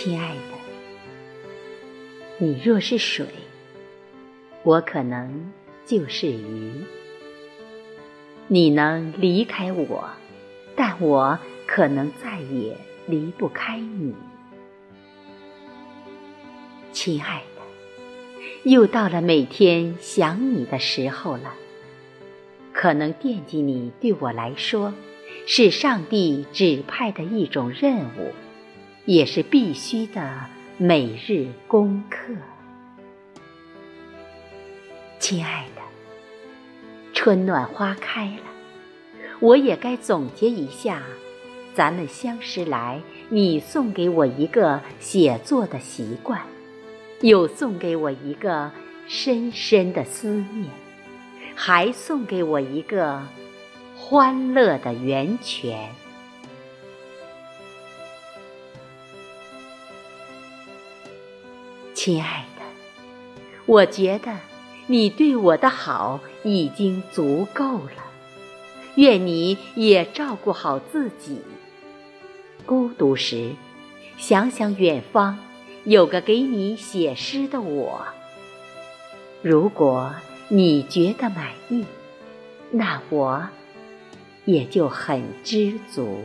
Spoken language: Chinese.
亲爱的，你若是水，我可能就是鱼。你能离开我，但我可能再也离不开你。亲爱的，又到了每天想你的时候了。可能惦记你对我来说，是上帝指派的一种任务，也是必须的每日功课。亲爱的，春暖花开了，我也该总结一下，咱们相识来，你送给我一个写作的习惯，又送给我一个深深的思念。还送给我一个欢乐的源泉，亲爱的，我觉得你对我的好已经足够了。愿你也照顾好自己。孤独时，想想远方有个给你写诗的我。如果。你觉得满意，那我也就很知足。